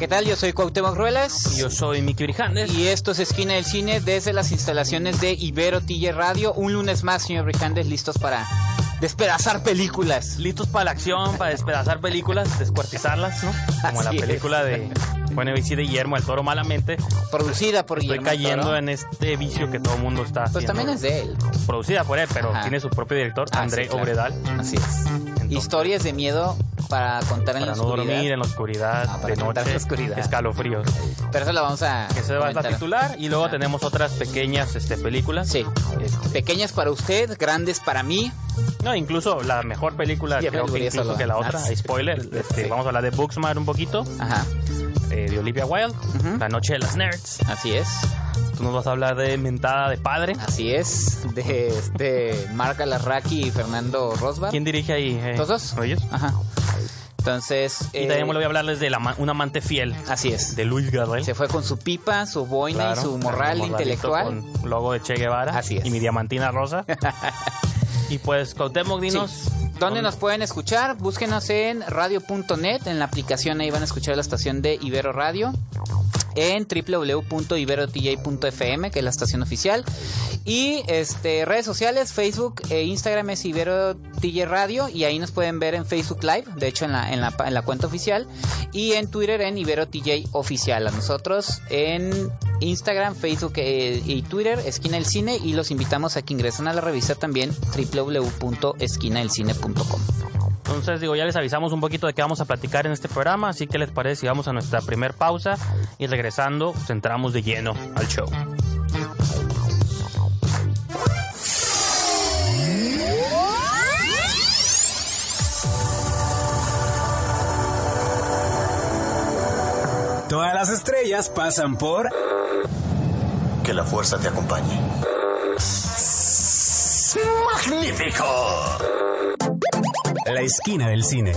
¿Qué tal? Yo soy Cuauhtémoc Ruelas. Yo soy Miki Brijandes. Y esto es Esquina del Cine desde las instalaciones de Ibero Tille Radio. Un lunes más, señor Brijandes, listos para despedazar películas. Listos para la acción, para despedazar películas, descuartizarlas, ¿no? Como Así la película de bueno, de Guillermo el Toro Malamente. Producida por Estoy Guillermo cayendo Toro. en este vicio que todo el mundo está Pues haciendo. también es de él. Producida por él, pero Ajá. tiene su propio director, Ah, André sí, claro. Obredal. Así es. Historias de miedo para contar en Para la no oscuridad. dormir en la oscuridad, Ah, para de contar en noche, la oscuridad. escalofríos. Pero eso lo vamos a Que se va a titular y luego tenemos otras pequeñas este, películas. Sí. Este, Pequeñas para usted, grandes para mí. no, incluso la mejor película, Sí, creo que incluso que la otra, ah, sí. spoiler, este, Sí. vamos a hablar de Booksmart un poquito, Ajá. Eh, de Olivia Wilde. La Noche de las Nerds. Así es. Tú nos vas a hablar de Mentada de Padre. Así es. De este Marc Alarraqui y Fernando Rosbar. ¿Quién dirige ahí? eh? ¿Los dos? ¿Ellos? Ajá. Entonces. Y eh, también le voy a hablarles de la Un amante fiel, Así es. de Luis Gabriel. Se fue con su pipa, su boina Claro, y su morral intelectual. Con logo de Che Guevara. Así es. Y mi diamantina rosa. y pues, Cuauhtémoc, dinos. Sí. ¿Dónde nos pueden escuchar? Búsquenos en radio.net, en la aplicación ahí van a escuchar la estación de Ibero Radio, en www.iberotj.fm, que es la estación oficial, y este redes sociales, Facebook e Instagram es Ibero TJ Radio, y ahí nos pueden ver en Facebook Live, de hecho en la, en la, en la cuenta oficial, y en Twitter en Ibero TJ Oficial. A nosotros en Instagram, Facebook eh, y Twitter, Esquina del Cine, y los invitamos a que ingresen a la revista también www.esquinadelcine.com. Entonces, digo, ya les avisamos un poquito de qué vamos a platicar en este programa. Así que les parece si vamos a nuestra primer pausa. Y regresando, pues, entramos de lleno al show. Todas las estrellas pasan por Que la fuerza te acompañe. ¡Magnífico! La esquina del cine.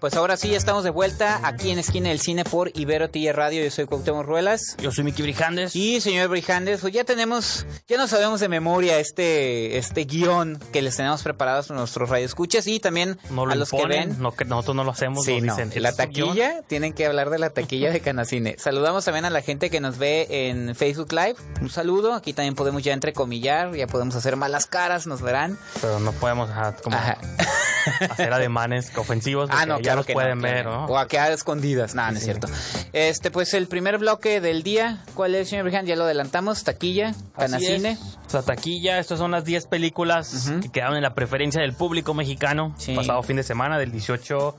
Pues ahora sí, estamos de vuelta aquí en Esquina del Cine por Ibero TJ Radio. Yo soy Cuauhtémoc Ruelas. Yo soy Miki Brijandes. Y señor Brijandes, pues ya tenemos, ya nos sabemos de memoria este, este guion que les tenemos preparados a nuestros radioescuchas y también no lo a los imponen, que ven. no, que nosotros no lo hacemos. Sí, no. dicen, La taquilla, tienen que hablar de la taquilla de Canacine. Saludamos también a la gente que nos ve en Facebook Live. Un saludo. Aquí también podemos ya entrecomillar, ya podemos hacer malas caras, nos verán. Pero no podemos ajá, como Ajá. hacer ademanes ofensivos. Ah, no, ya claro los que pueden no, ver. ¿no? O a quedar escondidas. No, no es Sí. cierto. Este, pues el primer bloque del día, ¿cuál es, señor Brijan? Ya lo adelantamos, taquilla, Canacine. O sea, taquilla, estas son las 10 películas que quedaron en la preferencia del público mexicano Sí. pasado fin de semana del 18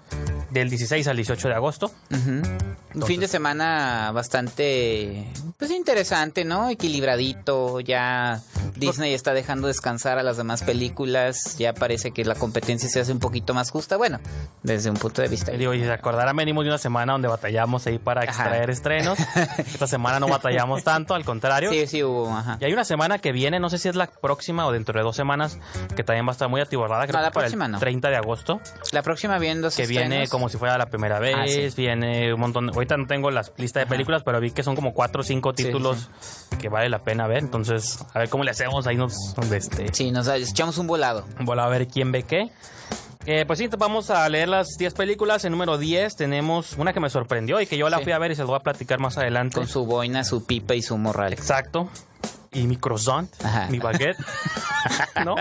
del 16 al 18 de agosto. Un fin de semana bastante, pues interesante, ¿no? Equilibradito, ya Disney está dejando descansar a las demás películas, ya parece que la competencia se hace un poquito más justa, bueno, desde un punto de vista. Y digo, y se acordarán, venimos de una semana donde batallamos ahí para Ajá. extraer estrenos. Esta semana no batallamos tanto, al contrario. Sí, sí hubo, ajá. Y hay una semana que viene, no sé si es la próxima o dentro de dos semanas, que también va a estar muy atiborrada, creo No, la que para próxima el no. 30 de agosto, La próxima viendo que viene como si fuera la primera vez, Ah, sí. viene un montón, ahorita no tengo la lista de Ajá. películas, pero vi que son como cuatro o cinco Sí, títulos que vale la pena ver, entonces a ver cómo le hacemos, ahí nos, este, Sí, nos echamos un volado. Voy a ver quién ve qué. Eh, pues sí, vamos a leer las 10 películas. En número 10 tenemos una que me sorprendió y que yo la fui a ver y se las voy a platicar más adelante. Con su boina, su pipa y su morral. Exacto. Y mi croissant, Ajá. mi baguette. ¿No?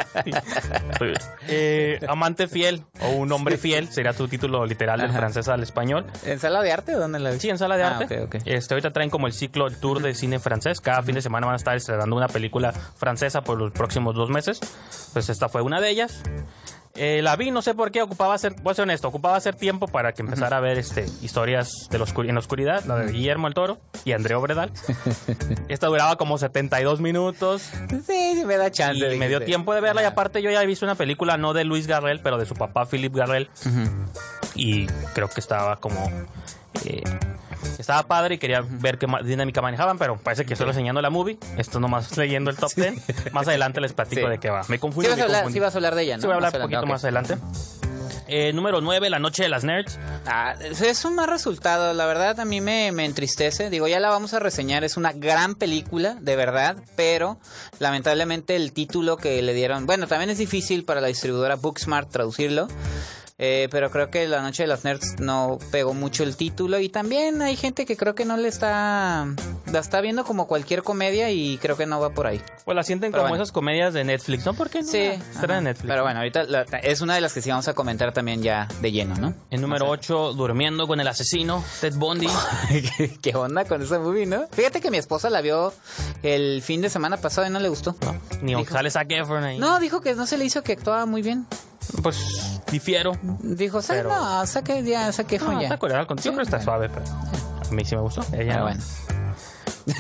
Eh, amante fiel o un hombre fiel sería tu título literal del Ajá. francés al español. ¿En sala de arte o dónde la Sí, en sala de Ah, arte. ok, ok. Este, ahorita traen como el ciclo, el tour de cine francés. Cada fin de semana van a estar estrenando una película francesa por los próximos dos meses. Pues esta fue una de ellas. Eh, la vi, no sé por qué, ocupaba hacer, voy a ser honesto, ocupaba hacer tiempo para que empezara a ver este, historias de en la oscuridad, la de Guillermo el Toro y André Obredal. Esta duraba como 72 minutos. Sí, sí me da chance. y me dio tiempo de verla y aparte yo ya he visto una película no de Luis Garrel, pero de su papá Philip Garrel. Y creo que estaba como... eh, estaba padre y quería ver qué dinámica manejaban, pero parece que estoy enseñando la movie. Esto nomás leyendo el top 10. Más adelante les platico Sí. de qué va. Me Sí confundí. vas, me a hablar, sí vas a hablar de ella, ¿no? Sí, voy a hablar Más un poquito adelante, más adelante. Eh, número 9, La Noche de las Nerds. Ah, es un mal resultado, la verdad a mí me, me entristece. Digo, ya la vamos a reseñar, es una gran película, de verdad, pero lamentablemente el título que le dieron, bueno, también es difícil para la distribuidora Booksmart traducirlo. Eh, pero creo que La Noche de las Nerds no pegó mucho el título y también hay gente que creo que no le está la está viendo como cualquier comedia y creo que no va por ahí. Pues la sienten Pero como bueno. esas comedias de Netflix, ¿no? ¿Por qué no? Sí, en Netflix. Pero bueno, ahorita la- es una de las que sí vamos a comentar también ya de lleno, ¿no? En número Más 8, Durmiendo con el asesino, Ted Bundy. ¿Qué- ¿Qué onda con esa movie, no? Fíjate que mi esposa la vio el fin de semana pasado y no le gustó. Ni Dijo- sale Zac Efron ahí. No, dijo que no se le hizo que actuaba muy bien. Pues difiero. Dijo, "Sa- Pero- no, saque ya, saque No, fue ya. está contigo, pero está suave. Pero a mí sí me gustó. Ella Pero no. bueno.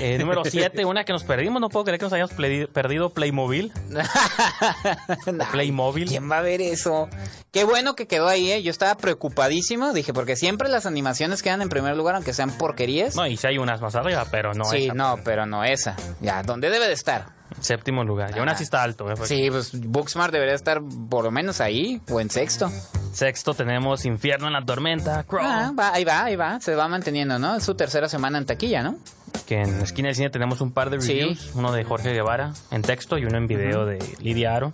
Eh, número 7, una que nos perdimos. No puedo creer que nos hayamos perdido Playmobil. Nah, Playmobil. ¿Quién va a ver eso? Qué bueno que quedó ahí, ¿eh? Yo estaba preocupadísimo. Dije, porque siempre las animaciones quedan en primer lugar, aunque sean porquerías. No, y si hay unas más arriba, pero no sí, esa. no, pero no esa. Ya, ¿dónde debe de estar? Séptimo lugar. Y aún Ah. así está alto. ¿eh? Porque Sí, pues Booksmart debería estar por lo menos ahí, o en sexto. Sexto tenemos Infierno en la Tormenta. Ah, va, ahí va, ahí va. Se va manteniendo, ¿no? Es su tercera semana en taquilla, ¿no? Que en la esquina del cine tenemos un par de Sí. reviews. Uno de Jorge Guevara en texto y uno en video de Lidia Aro.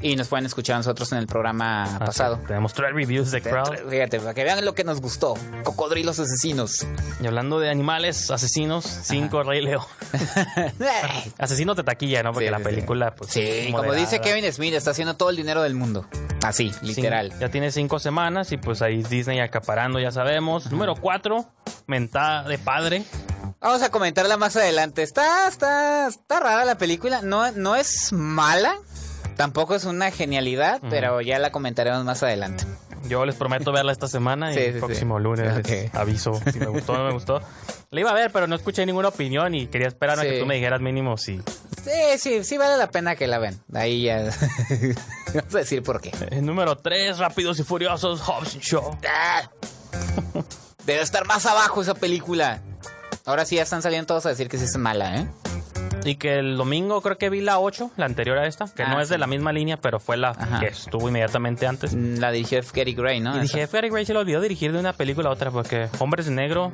Y nos pueden escuchar nosotros en el programa Así, pasado. Tenemos tres reviews de Crawl. Fíjate, para que vean lo que nos gustó. Cocodrilos asesinos. Y hablando de animales, asesinos, cinco Rey León. Asesinos de taquilla, ¿no? Porque Sí, la sí, película, pues. Sí, como dice Kevin Smith, está haciendo todo el dinero del mundo. Así, literal. Ya tiene cinco semanas y pues ahí Disney acaparando, ya sabemos. Número cuatro, Mentada de Padre. Vamos a comentarla más adelante. Está, está, está rara la película. No, no es mala. Tampoco es una genialidad, pero ya la comentaremos más adelante. Yo les prometo verla esta semana y Sí, el sí, próximo sí. lunes les aviso si me gustó o no me gustó. La iba a ver, pero no escuché ninguna opinión y quería esperar a que tú me dijeras mínimo si. Sí, sí, sí vale la pena que la ven. Ahí ya. Vamos a decir por qué. El número 3, Rápidos y Furiosos, Hobbs Shaw. Ah. Debe estar más abajo esa película. Ahora sí ya están saliendo todos a decir que sí es mala, ¿eh? Y que el domingo creo que vi la 8, la anterior a esta, que Ah, no es de la misma línea, pero fue la Ajá. que estuvo inmediatamente antes. Mm, La dirigió F. Gary Gray, ¿no? Y dije. F. Gray se le olvidó dirigir de una película a otra porque Hombres de Negro,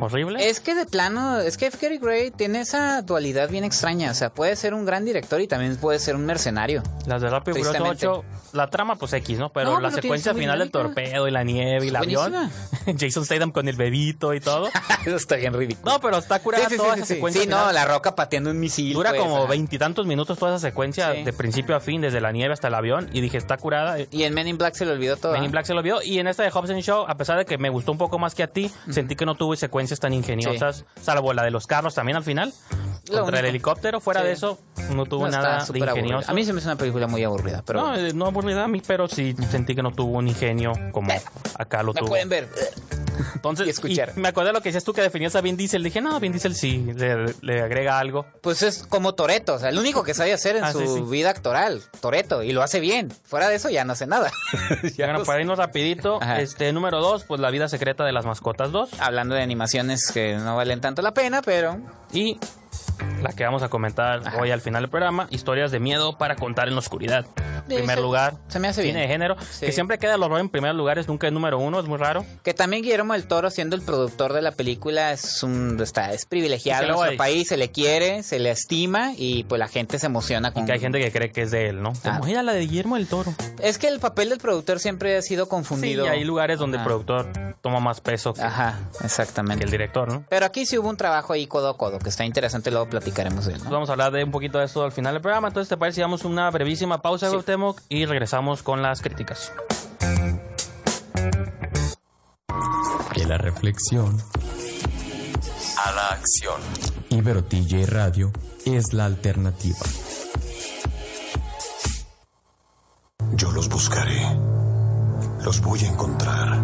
horrible. Es que de plano, es que F. Gary Gray tiene esa dualidad bien extraña. O sea, puede ser un gran director y también puede ser un mercenario. Las de Rápido y Furioso Tristemente. 8, la trama pues X, ¿no? Pero No, la pero secuencia final del torpedo y la nieve y el avión. Jason Statham con el bebito y todo. Eso está bien ridículo. No, pero está curada sí, sí, toda sí, esa secuencia. Sí, no, la roca pateando un misil. Dura pues, como veintitantos minutos toda esa secuencia de principio a fin, desde la nieve hasta el avión. Y dije, está curada. Y en Men in Black se le olvidó todo. Men in ¿eh? Black se lo vio. Y en esta de Hobbs and Shaw, a pesar de que me gustó un poco más que a ti, sentí que no tuve secuencias tan ingeniosas, salvo la de los carros también al final. Lo contra el helicóptero. Fuera Sí. de eso, no tuvo No, nada de aburrida. ingenioso. A mí se me hace una película muy aburrida, pero no, no aburrida a mí, pero sí sentí que no tuvo un ingenio como acá lo me tuvo. pueden ver. Entonces, y escuchar. y me acordé de lo que decías tú que definías a Vin Diesel. Dije, no, Vin Diesel sí le, le agrega algo. Pues es como Toreto, o sea, el único que sabe hacer en Ah, su sí, sí. vida actoral, Toreto, y lo hace bien. Fuera de eso ya no hace nada. Ya bueno, no para irnos rapidito, Ajá. este número dos, pues La vida secreta de las mascotas 2. Hablando de animaciones que no valen tanto la pena, pero Y la que vamos a comentar Ajá. hoy al final del programa, historias de miedo para contar en la oscuridad. Sí, primer se- lugar, se me hace cine bien. de género, Sí. que siempre queda el horror en primer lugar, es nunca el número uno, es muy raro. que también Guillermo del Toro, siendo el productor de la película, es un está es privilegiado en nuestro hay- país, se le quiere, se le estima y pues la gente se emociona con Y que hay gente que cree que es de él, ¿no? Ah. Como era la de Guillermo del Toro. Es que el papel del productor siempre ha sido Sí, confundido. y hay lugares donde Ajá. el productor toma más peso que, Ajá, que exactamente. el director, ¿no? Pero aquí sí hubo un trabajo ahí codo a codo, que está interesante, luego platicaremos de él, ¿no? vamos a hablar de un poquito de esto al final del programa. Entonces, ¿te parece si damos una brevísima pausa, Sí. Cuauhtémoc, y regresamos con las críticas? De la reflexión, A la acción. Ibero TJ Radio es la alternativa. Yo los buscaré. Los voy a encontrar.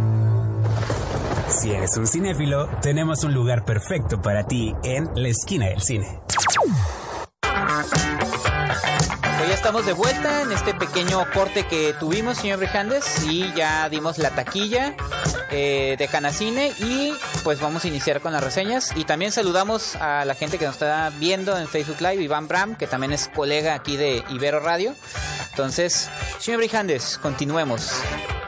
Si eres un cinéfilo, tenemos un lugar perfecto para ti en la esquina del cine. Pues ya estamos de vuelta en este pequeño corte que tuvimos, señor Brijandes, y ya dimos la taquilla eh, de Canacine y pues vamos a iniciar con las reseñas. Y también saludamos a la gente que nos está viendo en Facebook Live, Iván Bram, que también es colega aquí de Ibero Radio. Entonces, señor Brijandes, continuemos.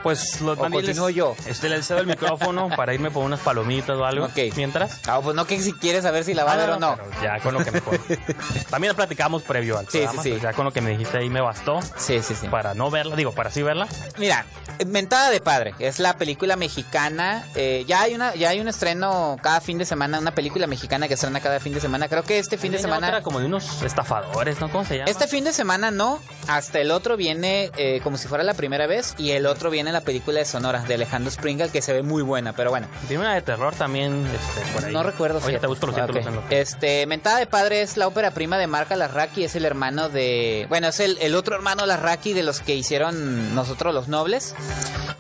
Pues los O continúo yo. Este, le cedo el micrófono para irme por unas palomitas o algo. Ok. Mientras. Ah, pues no que si quieres saber si la va a ver o no. Ya con lo que me También platicamos previo al Sí, programa, sí, sí. pero Ya con lo que me dijiste ahí me bastó Sí, sí, sí. para no verla, digo, para sí verla. Mira, Mentada de Padre es la película mexicana. eh, ya hay una, ya hay un estreno cada fin de semana, una película mexicana que estrena cada fin de semana. Creo que este fin de semana. otra como de unos estafadores, ¿no? ¿Cómo se llama? Este fin de semana no, hasta el otro viene eh, como si fuera la primera vez y el otro viene la película de Sonora de Alejandro Springal que se ve muy buena, pero bueno, Tiene una de terror también, este, por ahí. no recuerdo. Oye, fíjate. te busco los Ah, títulos ok. en lo que... Este, Mentada de Padre es la ópera prima de Marca Larraqui, es el hermano de, bueno, es el, otro hermano Larraqui de los que hicieron nosotros los nobles.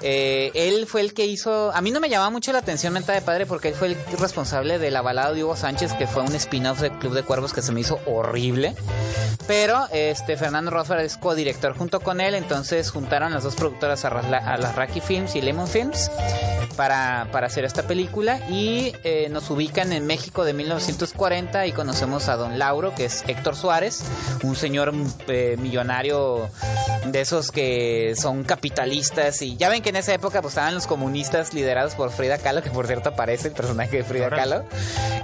Eh, él fue el que hizo, a mí no me llamaba mucho la atención Mentada de Padre porque él fue el responsable de la balada de Hugo Sánchez que fue un spin-off de Club de Cuervos que se me hizo horrible. Pero este Fernando Rosfer es codirector junto con él, entonces juntaron las dos productoras a, a las Raki Films y Lemon Films para, para hacer esta película y eh, nos ubican en México de 1940 y conocemos a Don Lauro, que es Héctor Suárez, un señor eh, millonario de esos que son capitalistas y ya ven que en esa época pues estaban los comunistas liderados por Frida Kahlo, que por cierto aparece el personaje de Frida. Kahlo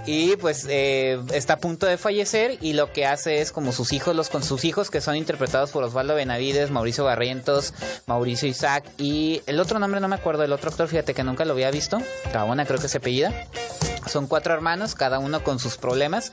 y pues eh, está a punto de fallecer y lo que hace es como sus hijos, los con sus hijos que son interpretados por Osvaldo Benavides, Mauricio Barrientos, Mauricio Isaac y el otro nombre no me acuerdo, el otro actor fíjate que nunca lo había visto, Gaona creo que se apellida. Son cuatro hermanos, cada uno con sus problemas.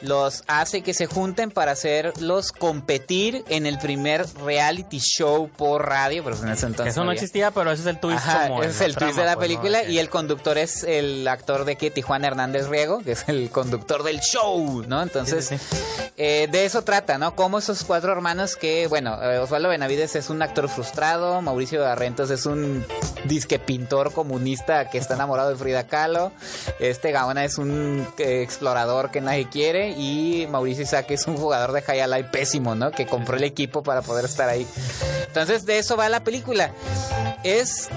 Los hace que se junten para hacerlos competir en el primer reality show por radio, pero en ese entonces Eso no había. existía, pero ese es el twist Ajá, como ese es el twist de la pues, película y el conductor es el actor de que Tijuana Hernández Riego, que es el conductor del show, ¿no? Entonces, Sí, sí, eh, de eso trata, ¿no? Como esos cuatro hermanos que, bueno, eh, Osvaldo Benavides es un actor frustrado, Mauricio Barrentos es un disque pintor comunista que está enamorado de Frida Kahlo, este Gaona es un eh, explorador que nadie quiere y Mauricio Isaac es un jugador de High Alive pésimo, ¿no? Que compró el equipo para poder estar ahí. Entonces, de eso va la película. Es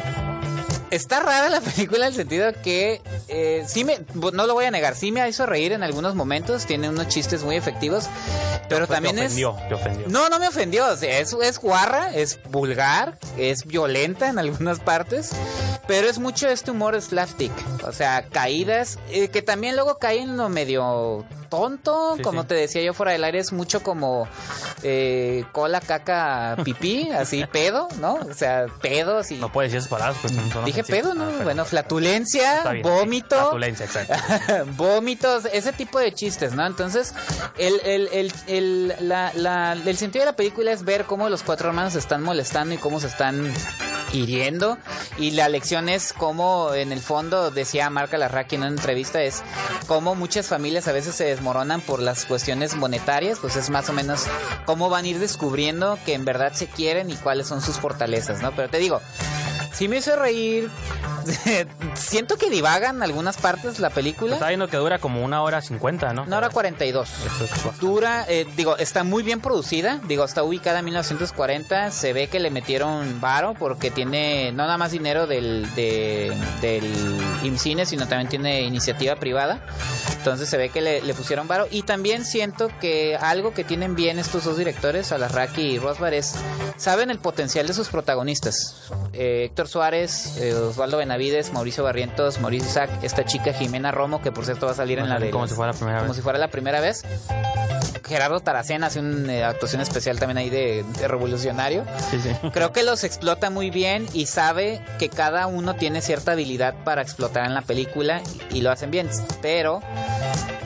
Está rara la película en el sentido que eh, sí me, no lo voy a negar, sí me hizo reír en algunos momentos, tiene unos chistes muy efectivos, pero Te también es... ofendió, te ofendió. No, no me ofendió, o sea, es, es guarra, es vulgar, es violenta en algunas partes, pero es mucho este humor slapstick, o sea, caídas, eh, que también luego caen en lo medio tonto, Sí, como sí. te decía yo fuera del aire, es mucho como eh, cola, caca, pipí, así pedo, ¿no? O sea, pedos y... No puedes decir esas palabras, pues son Dije ofensivas. pedo, ¿no? Ah, bueno, flatulencia, bien, vómito. Flatulencia, exacto. vómitos, ese tipo de chistes, ¿no? Entonces, el, el, el, el, la- la- el sentido de la película es ver cómo los cuatro hermanos se están molestando y cómo se están hiriendo. Y la lección es cómo, en el fondo, decía Marca Larraqui en una entrevista, es cómo muchas familias a veces se desmoronan por las cuestiones monetarias, pues es más o menos cómo van a ir descubriendo que en verdad se quieren y cuáles son sus fortalezas, ¿no? Pero te digo, sí me hizo reír. Siento que divagan algunas partes la película. Está viendo que dura como una hora cincuenta, ¿no? Una hora 42. Eso es bastante. Dura, eh, digo, está muy bien producida. Digo, está ubicada en 1940. Se ve que le metieron varo porque tiene no nada más dinero del, de- del IMCINE, sino también tiene iniciativa privada. Entonces se ve que le, le pusieron varo. Y también siento que algo que tienen bien estos dos directores, Alarraqui y Rosbar, es saben el potencial de sus protagonistas. Eh, Héctor Suárez, eh, Osvaldo Benavides, Mauricio Barrientos, Mauricio Isaac, esta chica Jimena Romo, que por cierto va a salir en la de Como si fuera la primera como vez. si fuera la primera vez. Gerardo Taracena hace una eh, actuación especial también ahí de, de revolucionario. Sí, sí. Creo que los explota muy bien y sabe que cada uno tiene cierta habilidad para explotar en la película y, y lo hacen bien. Pero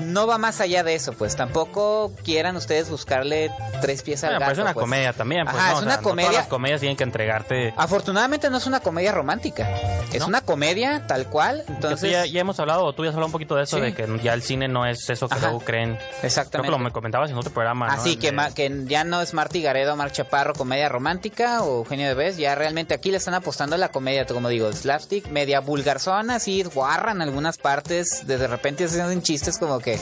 no va más allá de eso, pues tampoco quieran ustedes buscarle tres pies al Bueno, gato. pues es una pues. comedia también. Pues, Ajá, ¿no? es O una no todas comedia. las comedias tienen que entregarte. Afortunadamente no es una comedia romántica, es ¿No? una comedia tal cual, entonces ya, ya hemos hablado, tú ya has hablado un poquito de eso, Sí. de que ya el cine no es eso que Ajá. luego creen. Creo exactamente. que lo me comentabas en otro programa. ¿no? Así que, de- que ya no es Marty Garedo, Mar Chaparro, comedia romántica o Eugenio Derbez, ya realmente aquí le están apostando a la comedia, como digo, slapstick, media vulgarzona, así guarran algunas partes, de, de repente se hacen chistes como que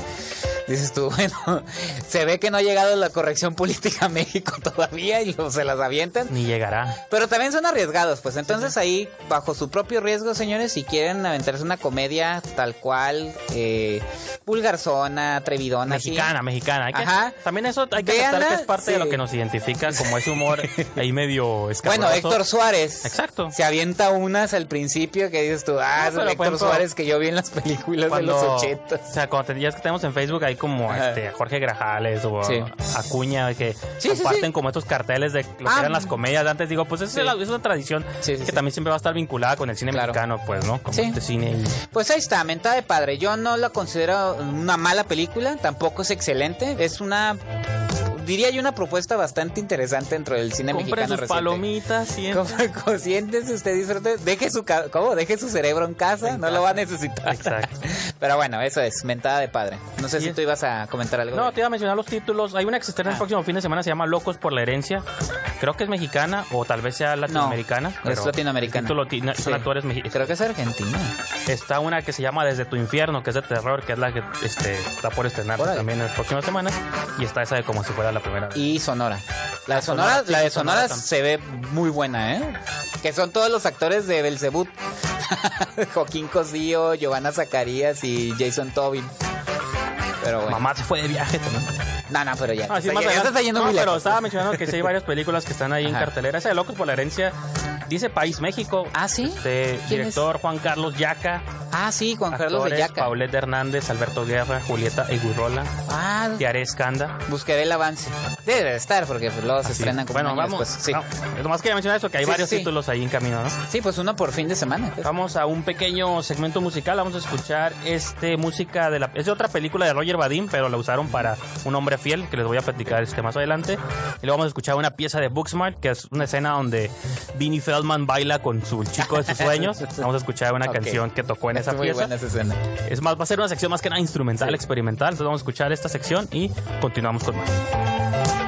dices tú, bueno, se ve que no ha llegado la corrección política a México todavía y lo- se las avientan. Ni llegará. Pero también son arriesgados, pues entonces ahí, bajo su propio riesgo, señores, si quieren aventarse una comedia tal cual, eh, vulgarzona, atrevidona, así. Mexicana, mexicana. Hay que- Ajá. También eso hay que Véanla, aceptar que es parte de lo que nos identifica como ese humor ahí medio escabroso. Bueno, Héctor Suárez. Exacto. Se avienta unas al principio que dices tú, ah, No, es Héctor ejemplo, Suárez que yo vi en las películas Cuando, de los ochentas. O sea, cuando te- ya es que tenemos en Facebook ahí como Ajá. este, Jorge Grajales o Sí. Acuña que Sí, comparten sí. como estos carteles de lo que Ah, eran las comedias de antes. Digo, pues es, la- es una tradición que también siempre va a estar vinculada con el cine Claro. mexicano, pues, ¿no? Como este cine y- Pues ahí está, mentada de padre. Yo no la considero una mala película, tampoco es excelente. Es una, diría yo, una propuesta bastante interesante dentro del cine Compre mexicano sus reciente. palomitas Siéntese usted disfrute, deje su ¿cómo? deje su cerebro en casa, no lo va a necesitar. Exacto. Pero bueno, eso es, mentada de padre. No sé si es- tú ibas a comentar algo. No, de- te iba a mencionar los títulos. Hay una que se estrena el Ah. próximo fin de semana, se llama Locos por la Herencia. Creo que es mexicana o tal vez sea latinoamericana. es pero latinoamericana. el no, Son Sí. actores mexicanos. Creo que es Argentina. Está una que se llama Desde tu infierno, que es de terror, que es la que este, está por estrenarse Órale. también en las próximas semanas. Y está esa de como si fuera la primera vez. Y Sonora. La de Sonora, Sonora, sí, la de Sonora se ve muy buena, ¿eh? Que son todos los actores de Belzebut. Joaquín Cosío, Giovanna Zacarías y Jason Tobin. Pero bueno. Mamá se fue de viaje también. No, no, pero ya. Ah, sí, está, más ya- ya adelante. está yendo No, muy pero lejos. estaba mencionando que sí hay varias películas que están ahí en cartelera. Esa de Locos por la Herencia dice País México. Ah, ¿sí? Este, ¿Quién director Juan Carlos Yaca. Ah, sí, Juan Carlos de actores Yaca. Paulette Hernández, Alberto Guerra, Julieta Egurrola, Ah, Tiare Escanda. buscaré el avance. Debe de estar porque pues, luego se Sí. estrenan como Bueno, vamos. Sí. no, nomás quería mencionar eso, que hay Sí, varios sí. títulos ahí en camino, ¿no? sí, pues uno por fin de semana. pues. Vamos a un pequeño segmento musical. Vamos a escuchar este música de la es de otra película de Roger Vadim, pero la usaron para un hombre fiel que les voy a platicar este más adelante. Y luego vamos a escuchar una pieza de Booksmart, que es una escena donde Vinnie Feldman baila con su chico de sus sueños. Vamos a escuchar una canción que tocó en esa muy pieza. buena esa escena. Es más, va a ser una sección más que nada instrumental, Sí. experimental. Entonces vamos a escuchar esta sección y continuamos con más.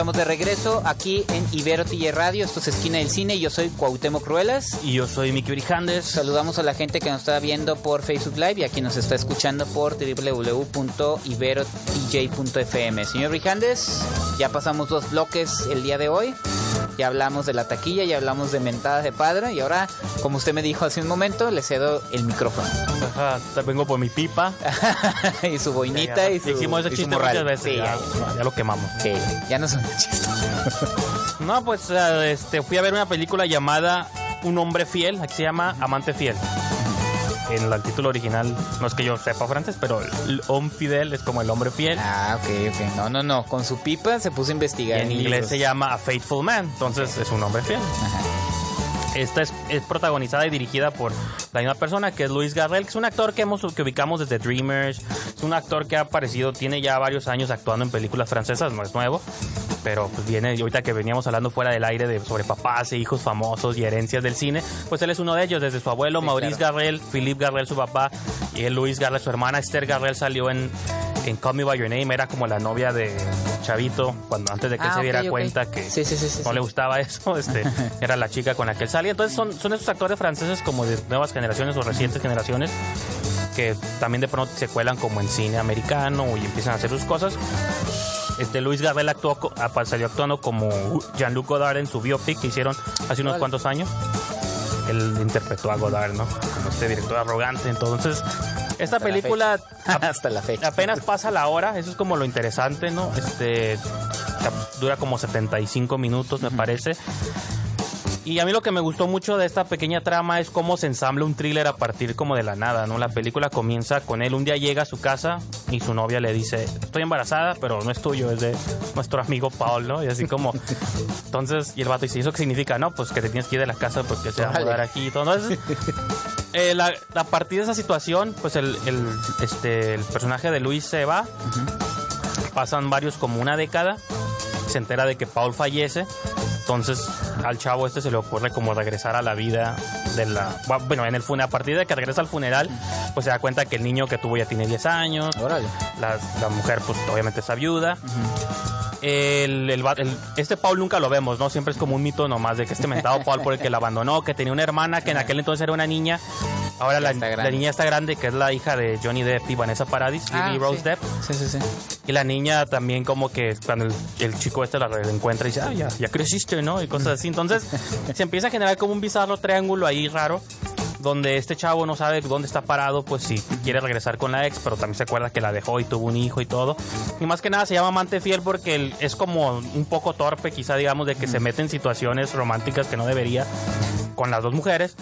Estamos de regreso aquí en Ibero TJ Radio. Esto es Esquina del Cine. Yo soy Cuauhtémoc Cruelas. Y yo soy Miki Brijandes. Saludamos a la gente que nos está viendo por Facebook Live y a quien nos está escuchando por www.iberotj.fm. Señor Brijandes, ya pasamos dos bloques el día de hoy. Ya hablamos de la taquilla, ya hablamos de mentadas de padre y ahora, como usted me dijo hace un momento, le cedo el micrófono. Ajá, vengo por mi pipa. y su boinita Ya, y su Hicimos ese chiste muchas veces. Sí, ya, lo quemamos. sí, ya no son chistes. No, pues eh, este, fui a ver una película llamada Un hombre fiel. Aquí se llama Amante fiel. En el título original, no es que yo sepa francés, pero el homme fidel es como el hombre fiel. Ah, ok, ok. No, no, no. Con su pipa se puso a Y investigar. en inglés libros. se llama A Faithful Man, entonces es un hombre fiel. Ajá. Esta es, es protagonizada y dirigida por la misma persona que es Luis Garrel, que es un actor que hemos que ubicamos desde Dreamers. Es un actor que ha aparecido, tiene ya varios años actuando en películas francesas, no es nuevo, pero pues viene, y ahorita que veníamos hablando fuera del aire de sobre papás e hijos famosos y herencias del cine, pues él es uno de ellos, desde su abuelo Sí, Maurice claro. Garrel, Philippe Garrel su papá, y él Luis Garrel su hermana, Esther Garrel salió en, en Call Me By Your Name, era como la novia de Chavito, cuando antes de que él Ah, se diera cuenta que Sí, sí, sí, sí, no le gustaba eso, este, era la chica con la que él salía. Entonces son, son esos actores franceses como de nuevas generaciones o recientes generaciones que también de pronto se cuelan como en cine americano y empiezan a hacer sus cosas. Este Luis Garrel actuó, salió actuando como Jean-Luc Godard en su biopic que hicieron hace unos cuantos años. Él interpretó a Godard, ¿no? Como este director arrogante. Entonces, esta Hasta la película Hasta la fecha. apenas pasa la hora, eso es como lo interesante, ¿no? Este dura como 75 minutos, me parece. Y a mí lo que me gustó mucho de esta pequeña trama es cómo se ensambla un thriller a partir como de la nada, ¿no? La película comienza con él, un día llega a su casa y su novia le dice, estoy embarazada, pero no es tuyo, es de nuestro amigo Paul, ¿no? Y así como, entonces, y el vato dice, ¿y eso qué significa? No, pues que te tienes que ir de la casa porque se va a mudar aquí y todo. Entonces, eh, la- a partir de esa situación, pues el, el, este, el personaje de Luis se va, pasan varios como una década, se entera de que Paul fallece, entonces al chavo este se le ocurre como regresar a la vida de la... Bueno, en el funeral, a partir de que regresa al funeral, pues se da cuenta que el niño que tuvo ya tiene 10 años, la, la mujer pues obviamente está viuda. El, el va- el- este Paul nunca lo vemos, ¿no? Siempre es como un mito nomás de que este mentado Paul por el que la abandonó, que tenía una hermana que en aquel entonces era una niña. Ahora la, la niña está grande, que es la hija de Johnny Depp y Vanessa Paradis, Ah, Lily Rose sí. Depp. Sí, sí, sí. Y la niña también como que cuando el, el chico este la encuentra y dice, ah, ya, ya creciste, ¿no? Y cosas así. Entonces se empieza a generar como un bizarro triángulo ahí raro, donde este chavo no sabe dónde está parado, pues si quiere regresar con la ex, pero también se acuerda que la dejó y tuvo un hijo y todo. Y más que nada se llama amante fiel porque él es como un poco torpe, quizá digamos, de que se mete en situaciones románticas que no debería con las dos mujeres.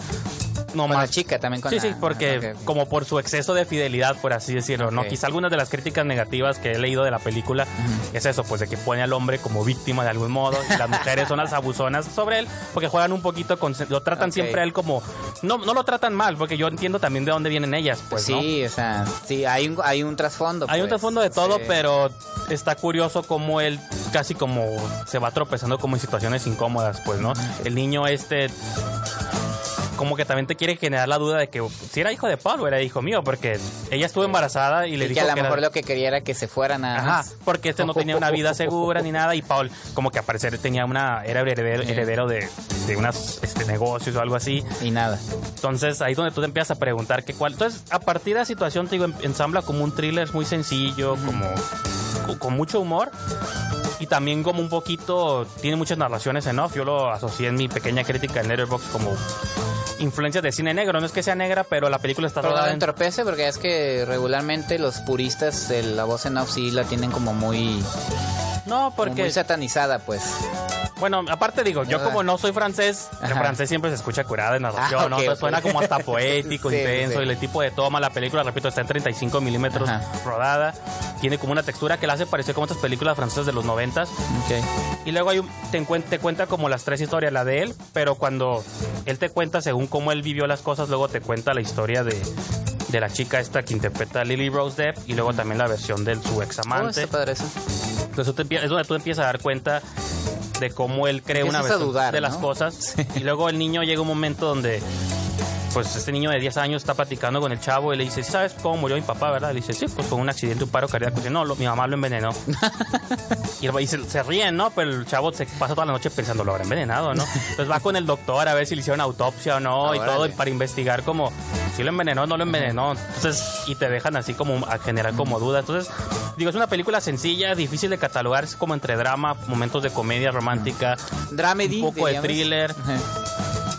No Con la más chica también con Sí, la- sí, porque como por su exceso de fidelidad, por así decirlo, ¿no? Quizá algunas de las críticas negativas que he leído de la película es eso, pues de que pone al hombre como víctima de algún modo y las mujeres son las abusonas sobre él porque juegan un poquito con... Lo tratan siempre a él como... No, no lo tratan mal, porque yo entiendo también de dónde vienen ellas, pues, ¿no? sí, o sea, sí, hay un, hay un trasfondo. Hay un pues. trasfondo de todo, Sí. pero está curioso como él casi como se va tropezando como en situaciones incómodas, pues, ¿no? El niño este como que también te quiere generar la duda de que si era hijo de Paul o era hijo mío, porque ella estuvo embarazada y le Y dijo que a lo que era- mejor lo que quería era que se fueran a... Ajá, porque este no tenía una vida segura ni nada y Paul como que al parecer tenía una era heredero, heredero de, de unos este, negocios o algo así. Y nada. Entonces ahí es donde tú te empiezas a preguntar qué cuál. Entonces a partir de la situación te digo en- ensambla como un thriller muy sencillo, como con, con mucho humor y también como un poquito tiene muchas narraciones en off. Yo lo asocié en mi pequeña crítica en Letterboxd como influencias de cine negro. No es que sea negra, pero la película está Pero no en entorpece porque es que regularmente los puristas de la voz en off sí la tienen como muy, no como porque muy satanizada, pues. Bueno, aparte digo, yo Ah. como no soy francés, el francés siempre se escucha curada en narración, Ah, ¿no? Entonces suena como hasta poético, Sí, intenso, sí. y el tipo de toma, la película, repito, está en 35 milímetros rodada, tiene como una textura que la hace parecer como estas películas francesas de los noventas, y luego hay un, te, te cuenta como las tres historias, la de él, pero cuando él te cuenta según cómo él vivió las cosas, luego te cuenta la historia de, de la chica esta que interpreta a Lily Rose Depp, y luego también la versión de su ex Oh, amante. está padre eso. Entonces te es donde tú empiezas a dar cuenta de cómo él cree una Empiezas dudar, de las cosas. Y luego el niño llega un momento donde pues este niño de 10 años está platicando con el chavo y le dice, ¿sabes cómo murió mi papá, verdad? Le dice, sí, pues con un accidente, un paro cardíaco. Dice, no, lo- mi mamá lo envenenó. y el- y se, se ríen, ¿no? Pero el chavo se pasa toda la noche pensando, lo habrá envenenado, ¿no? Entonces va con el doctor a ver si le hicieron autopsia o no y Órale. todo y para investigar como si lo envenenó o no lo envenenó. Entonces, y te dejan así como a generar como dudas. Entonces, digo, es una película sencilla, difícil de catalogar, es como entre drama, momentos de comedia romántica, Dramedy. un poco de thriller.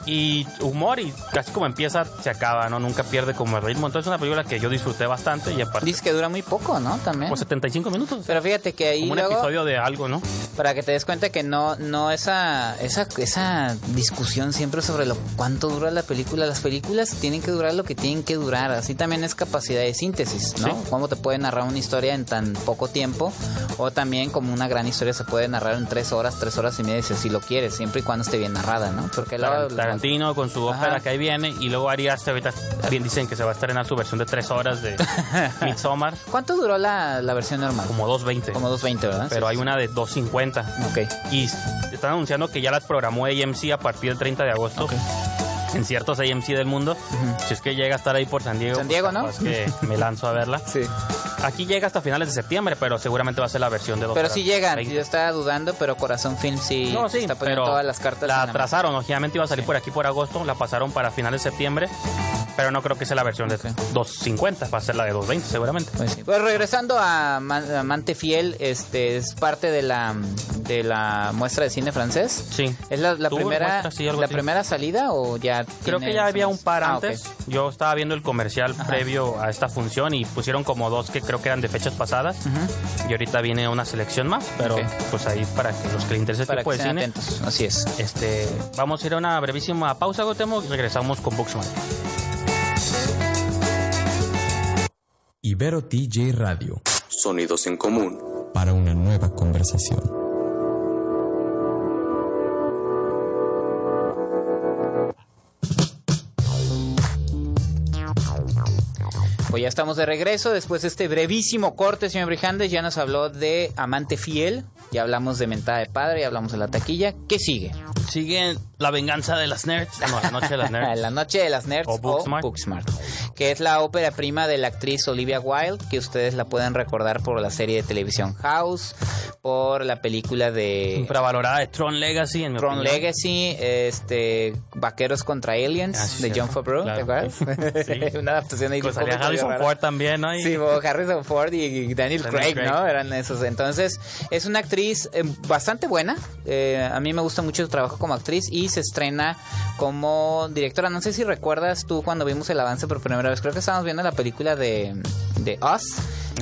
Y humor y casi como empieza se acaba, ¿no? Nunca pierde como el ritmo. Entonces es una película que yo disfruté bastante y aparte Dice que dura muy poco, ¿no? También. pues 75 minutos. Pero fíjate que ahí como un luego, episodio de algo, ¿no? para que te des cuenta que no, no esa, esa, esa discusión siempre sobre lo cuánto dura la película. Las películas tienen que durar lo que tienen que durar. Así también es capacidad de síntesis, ¿no? Sí. Cómo te puede narrar una historia en tan poco tiempo. O también como una gran historia se puede narrar en tres horas, tres horas y media si lo quieres, siempre y cuando esté bien narrada, ¿no? Porque luego- Tarantino con su ópera Ajá. que ahí viene y luego haría hasta ahorita bien dicen que se va a estrenar su versión de 3 horas de Midsommar ¿Cuánto duró la, la versión normal? como 2.20 Como 2.20, ¿verdad? pero Sí, hay sí. una de 2.50 Ok. y están anunciando que ya las programó AMC a partir del 30 de agosto Ok. En ciertos AMC del mundo si es que llega a estar ahí por San Diego San pues Diego, ¿no? capaz que me lanzo a verla Sí. Aquí llega hasta finales de septiembre, pero seguramente va a ser la versión de dos Pero sí llegan, 20. yo estaba dudando, pero Corazón Film sí, No, sí, está poniendo pero todas las cartas. la atrasaron. Lógicamente iba a salir por aquí por agosto, la pasaron para finales de septiembre, pero no creo que sea la versión de 250, va a ser la de 220 seguramente. Pues, sí. Pues regresando a Man- Amante Fiel, este es parte de la de la muestra de cine francés. Sí. ¿Es la, la primera muestra, sí, la así. primera salida o ya Creo que ya había un par Ah, antes. Yo estaba viendo el comercial previo a esta función y pusieron como dos que creo que eran de fechas pasadas. Y ahorita viene una selección más, pero pues ahí para que los que les interese este Para tipo que de estén cine. atentos. Así es. Este, vamos a ir a una brevísima pausa, Gotemo, y regresamos con Boxman. Ibero TJ Radio. Sonidos en común. Para una nueva conversación. Pues ya estamos de regreso después de este brevísimo corte, señor Brijandes. Ya nos habló de Amante Fiel, ya hablamos de Mentada de Padre, ya hablamos de la taquilla. ¿Qué sigue? Sigue La venganza de las nerds. No, La noche de las nerds. La Noche de las Nerds O Booksmart. Booksmart, que es la ópera prima de la actriz Olivia Wilde, que ustedes la pueden recordar por la serie de televisión House, por la película de Infravalorada de Tron Legacy, en mi Tron opinión. Legacy, este Vaqueros contra Aliens Ah, sí, de. John Favreau, Claro. ¿te acuerdas? Sí. Una adaptación ahí Pues salía Harrison. Ford también, ¿no? Y- Sí, bo- Harrison Ford y Daniel, Daniel Craig, Craig. ¿no? Eran esos. Entonces, es una actriz eh, bastante buena. Eh, a mí me gusta mucho su trabajo como actriz y se estrena como directora. No sé si recuerdas tú cuando vimos el avance por primera vez. Creo que estábamos viendo la película de, de Us.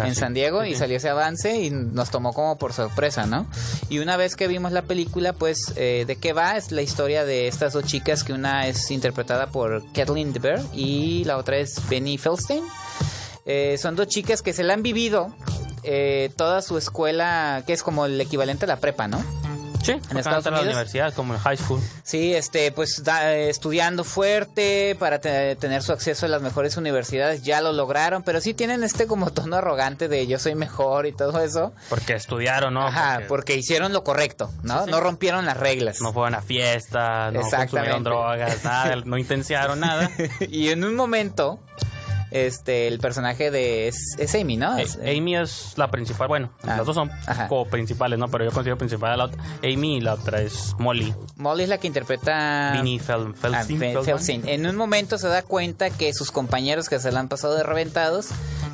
Ah, en sí. San Diego y salió ese avance y nos tomó como por sorpresa, ¿no? Y una vez que vimos la película, pues, eh, ¿de qué va? Es la historia de estas dos chicas que una es interpretada por Kathleen DeBeer y la otra es Benny Feldstein. Eh, son dos chicas que se la han vivido eh, toda su escuela, que es como el equivalente a la prepa, ¿no? Sí, en Estados la Unidos. universidad, como en high school. Sí, este, pues da- estudiando fuerte para te- tener su acceso a las mejores universidades, ya lo lograron, pero sí tienen este como tono arrogante de yo soy mejor y todo eso. Porque estudiaron, ¿no? Ajá, Porque porque hicieron lo correcto, ¿no? Sí, sí. No rompieron las reglas. no fueron a fiestas, no consumieron drogas, nada, no intensiaron nada. y en un momento, este, el personaje de es, es Amy, ¿no? Eh, Es- Amy es la principal, bueno, Ah, las dos son ajá. como principales, ¿no? Pero yo considero principal a la otra. Amy y la otra es Molly. Molly es la que interpreta Vinnie Fel- Feldstein. Fe- Feldman. Feldstein. En un momento se da cuenta que sus compañeros que se la han pasado de reventados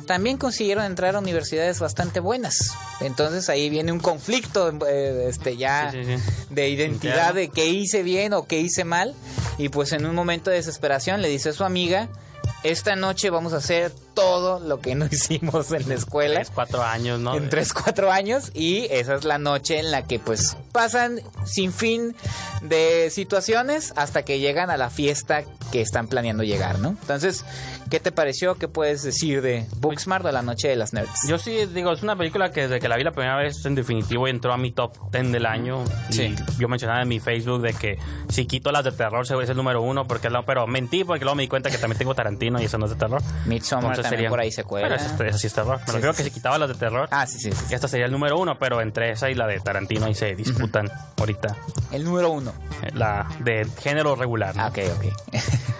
también consiguieron entrar a universidades bastante buenas. Entonces ahí viene un conflicto eh, este ya Sí, sí, sí. de identidad de qué hice bien o qué hice mal y pues en un momento de desesperación le dice a su amiga esta noche vamos a hacer todo lo que no hicimos en la escuela Tres, cuatro años, ¿no? en 3, 4 años y esa es la noche en la que pues pasan sin fin de situaciones hasta que llegan a la fiesta que están planeando llegar, ¿no? Entonces, ¿qué te pareció? ¿Qué puedes decir de Booksmart o la noche de las nerds? Yo sí digo, es una película que desde que la vi la primera vez, en definitivo entró a mi top 10 del año. Sí. Y yo mencionaba en mi Facebook de que si quito las de terror, se es el número uno, porque es la- pero mentí porque luego me di cuenta que también tengo Tarantino y eso no es de terror. Midsommar Entonces sería- por ahí se cuela. Pero esa, esa sí es terror. Me Sí, refiero sí, que si quitaba las de terror, Ah, sí, sí, sí. esta sería el número uno, pero entre esa y la de Tarantino ahí se disputan ahorita. El número uno. eh, La de género regular. ¿no? Ok, ok.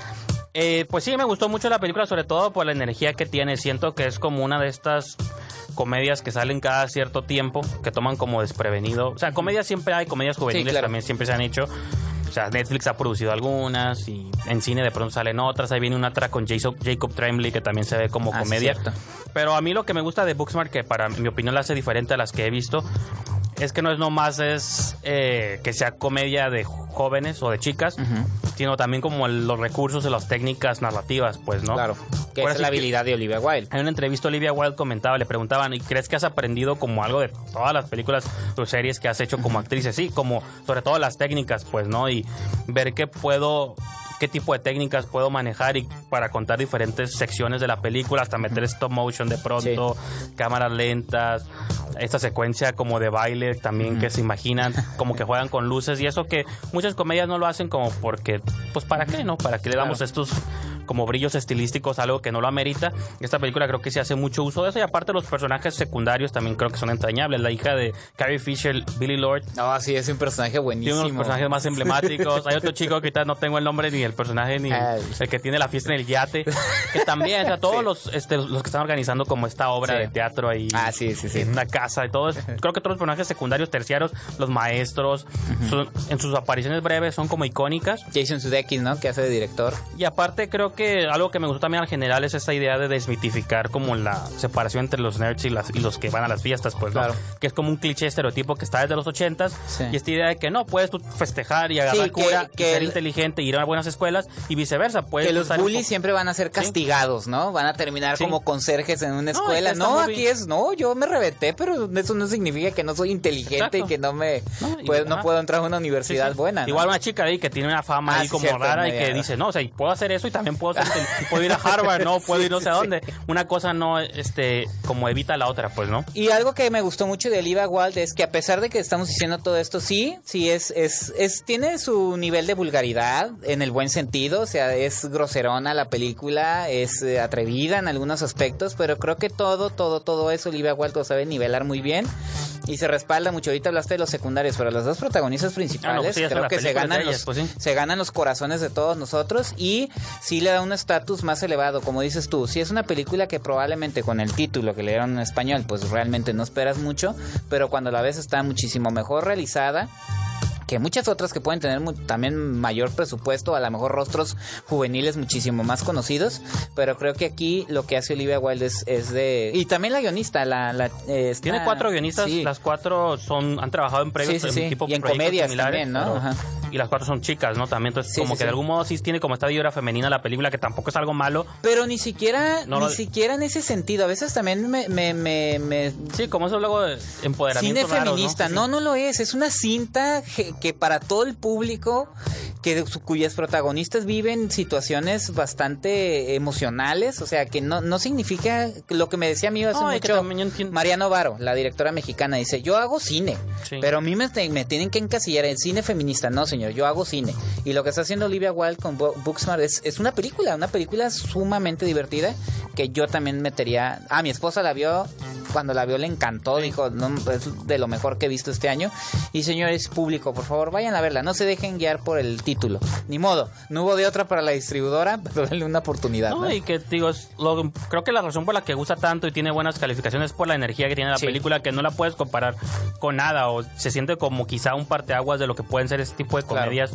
Eh, pues sí, me gustó mucho la película, sobre todo por la energía que tiene. Siento que es como una de estas comedias que salen cada cierto tiempo, que toman como desprevenido. O sea, comedias siempre hay, comedias juveniles claro. también siempre se han hecho. Sea, Netflix ha producido algunas y en cine de pronto salen otras. Ahí viene una otra con Jason- Jacob Tremblay que también se ve como Ah, comedia. cierto. Pero a mí lo que me gusta de Booksmart, que para mi opinión la hace diferente a las que he visto, es que no es nomás es eh, que sea comedia de jóvenes o de chicas, sino también como el- los recursos y las técnicas narrativas, pues, ¿no? Claro. Que Por es la que- habilidad de Olivia Wilde. En una entrevista Olivia Wilde comentaba, le preguntaban, ¿y crees que has aprendido como algo de todas las películas o series que has hecho como actrices? Sí, como sobre todo las técnicas, pues, ¿no? Y ver qué puedo, qué tipo de técnicas puedo manejar y para contar diferentes secciones de la película, hasta meter stop motion de pronto, cámaras lentas, esta secuencia como de baile también que se imaginan, como que juegan con luces y eso que muchas comedias no lo hacen como porque, pues, ¿para qué, no? ¿Para qué le damos Claro. estos como brillos estilísticos, algo que no lo amerita. Esta película creo que se hace mucho uso de eso y aparte los personajes secundarios también creo que son entrañables. La hija de Carrie Fisher, Billy Lord, No, sí, es un personaje tiene buenísimo. uno de los personajes más emblemáticos. Hay otro chico que ahorita no tengo el nombre ni el personaje ni Ay. el que tiene la fiesta en el yate. Que también, o sea, todos los, este, los que están organizando como esta obra Sí. de teatro ahí. Ah, sí, sí, sí. En una casa y todo. eso. Creo que todos los personajes secundarios, terciarios, los maestros, son- en sus apariciones breves son como icónicas. Jason Sudeikis, ¿no? Que hace de director. Y aparte creo que algo que me gustó también al general es esta idea de desmitificar como la separación entre los nerds y, las, y los que van a las fiestas, pues, ¿no? Claro. Que es como un cliché estereotipo que está desde los ochentas Sí. y esta idea de que no, puedes tú festejar y agarrar Sí, que- cura y que ser el- inteligente y ir a buenas escuelas y viceversa. Puedes que los bullies poco- siempre van a ser castigados, ¿no? Van a terminar como conserjes en una escuela. No, aquí bien. es, no, yo me reventé, pero eso no significa que no soy inteligente Exacto. y que no me No, y- puedo- no ajá. puedo entrar a una universidad buena. Igual una chica ahí que tiene una fama Ah, ahí como cierto, rara y que dice, no, o sea, puedo hacer eso y también puedo, ser inte- puedo ir a Harvard, no, puedo ir no sé a dónde. Una cosa no, este, como evita la otra, pues, ¿no? Y algo que me gustó mucho de Olivia Wilde es que a pesar de que estamos diciendo todo esto, sí, sí es, es, es, tiene su nivel de vulgaridad en el buen sentido, o sea, es groserona la película, es eh, atrevida en algunos aspectos, pero creo que todo, todo, todo eso Olivia Wilde lo sabe nivelar muy bien y se respalda mucho. Ahorita hablaste de los secundarios, pero las dos protagonistas principales pues sí, ya son creo que se ganan ellas, los, pues sí. se ganan los corazones de todos nosotros y sí le da un estatus más elevado, como dices tú. Si es una película que probablemente con el título que le dieron en español, pues realmente no esperas mucho, pero cuando la ves está muchísimo mejor realizada que muchas otras que pueden tener también mayor presupuesto, a lo mejor rostros juveniles muchísimo más conocidos, pero creo que aquí lo que hace Olivia Wilde es, es de... Y también la guionista, la... la eh, Tiene cuatro guionistas, sí. las cuatro son han trabajado en previos Sí, sí, en sí. tipo Y en comedias también, ¿no? pero- Ajá. Y las cuatro son chicas, ¿no? También, entonces Sí, como sí, que de algún modo sí tiene como esta vibra femenina la película, que tampoco es algo malo. Pero ni siquiera, No ni lo- siquiera en ese sentido. A veces también me, me, me, me- Sí, como eso luego de empoderamiento Cine raro, feminista, no, no lo es. Es una cinta que, para todo el público, que cuyas protagonistas viven situaciones bastante emocionales, o sea, que no, no significa lo que me decía a mí hace No, mucho Mariano Varo, la directora mexicana, dice, yo hago cine, Sí. pero a mí me, me tienen que encasillar en cine feminista. No, señor, yo hago cine. Y lo que está haciendo Olivia Wilde con Bo- Booksmart es, es una película, una película sumamente divertida que yo también metería. Ah, mi esposa la vio, cuando la vio le encantó, dijo, no, es de lo mejor que he visto este año. Y señores público, por favor, vayan a verla, no se dejen guiar por el título. Ni modo, no hubo de otra para la distribuidora, pero denle una oportunidad. No, ¿no? y que digo, lo- creo que la razón por la que gusta tanto y tiene buenas calificaciones es por la energía que tiene la Sí. película, que no la puedes comparar con nada, o se siente como quizá un parteaguas de lo que pueden ser este tipo de Claro. comedias.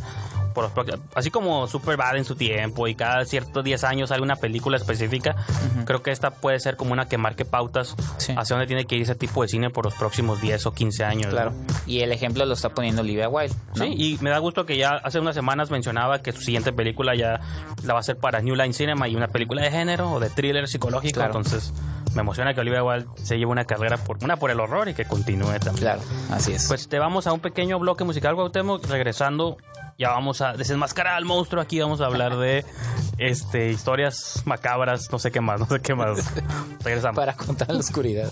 Por los así como Superbad en su tiempo y cada ciertos 10 años sale una película específica, creo que esta puede ser como una que marque pautas Sí. hacia dónde tiene que ir ese tipo de cine por los próximos 10 o 15 años. ¿no? Claro. Y el ejemplo lo está poniendo Olivia Wilde. ¿no? Sí, y me da gusto que ya hace unas semanas mencionaba que su siguiente película ya la va a hacer para New Line Cinema y una película de género o de thriller psicológico. Claro. Entonces, me emociona que Olivia Wilde se lleve una carrera por una por el horror y que continúe también. Claro, así es. Pues te vamos a un pequeño bloque musical, Cuauhtémoc. Regresando, ya vamos a desenmascarar al monstruo. Aquí vamos a hablar de este historias macabras, no sé qué más, no sé qué más. Regresamos. para contar la oscuridad.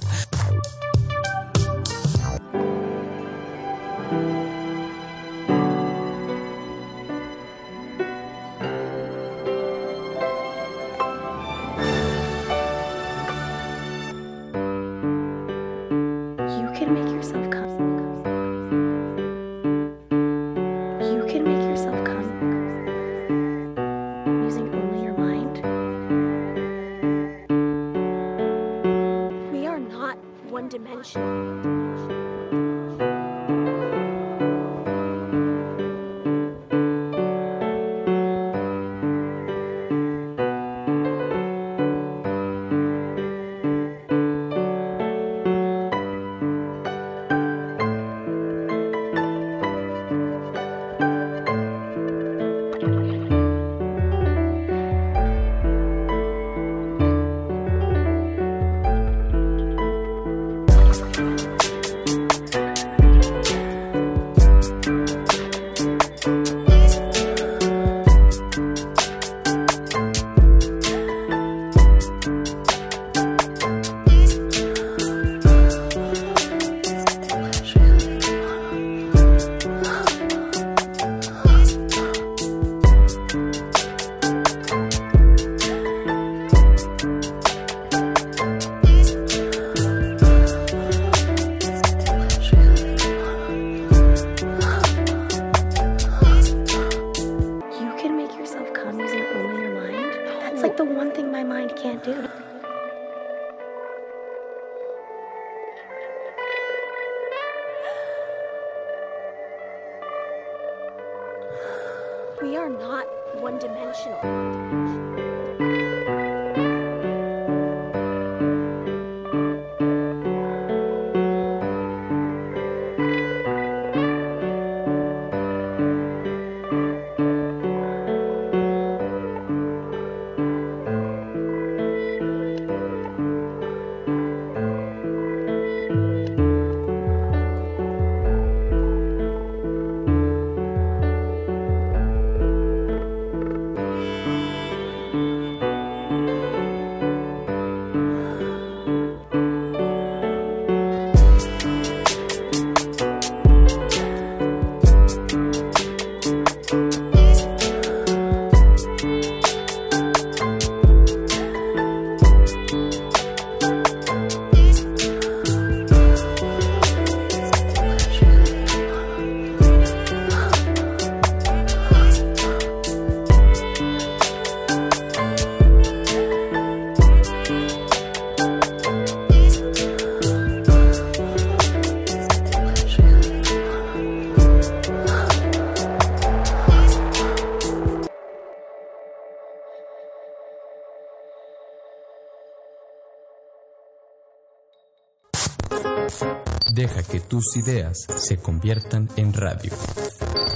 Tus ideas se conviertan en radio.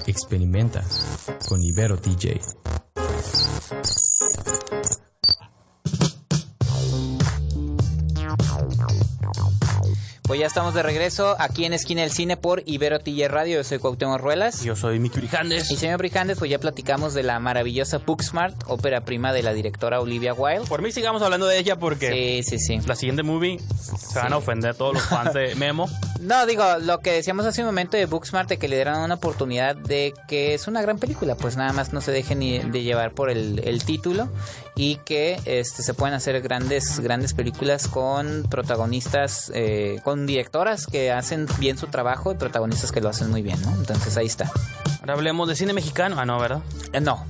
Experimenta con Ibero DJ. Pues ya estamos de regreso aquí en Esquina del Cine por Ibero TJ Radio. Yo soy Cuauhtémoc Ruelas. Yo soy Miki Brijandes. Y señor Brijandes, pues ya platicamos de la maravillosa Booksmart, ópera prima de la directora Olivia Wilde. Por mí sigamos hablando de ella porque Sí, sí, sí. la siguiente movie se van a ofender todos los fans de Memo. No, digo, lo que decíamos hace un momento de Booksmart, de que le dieron una oportunidad de que es una gran película, pues nada más no se dejen ni de llevar por el, el título y que este, se pueden hacer grandes, grandes películas con protagonistas, eh, con directoras que hacen bien su trabajo y protagonistas que lo hacen muy bien, ¿no? Entonces ahí está. Ahora hablemos de cine mexicano. Ah, no, ¿verdad? Eh, no.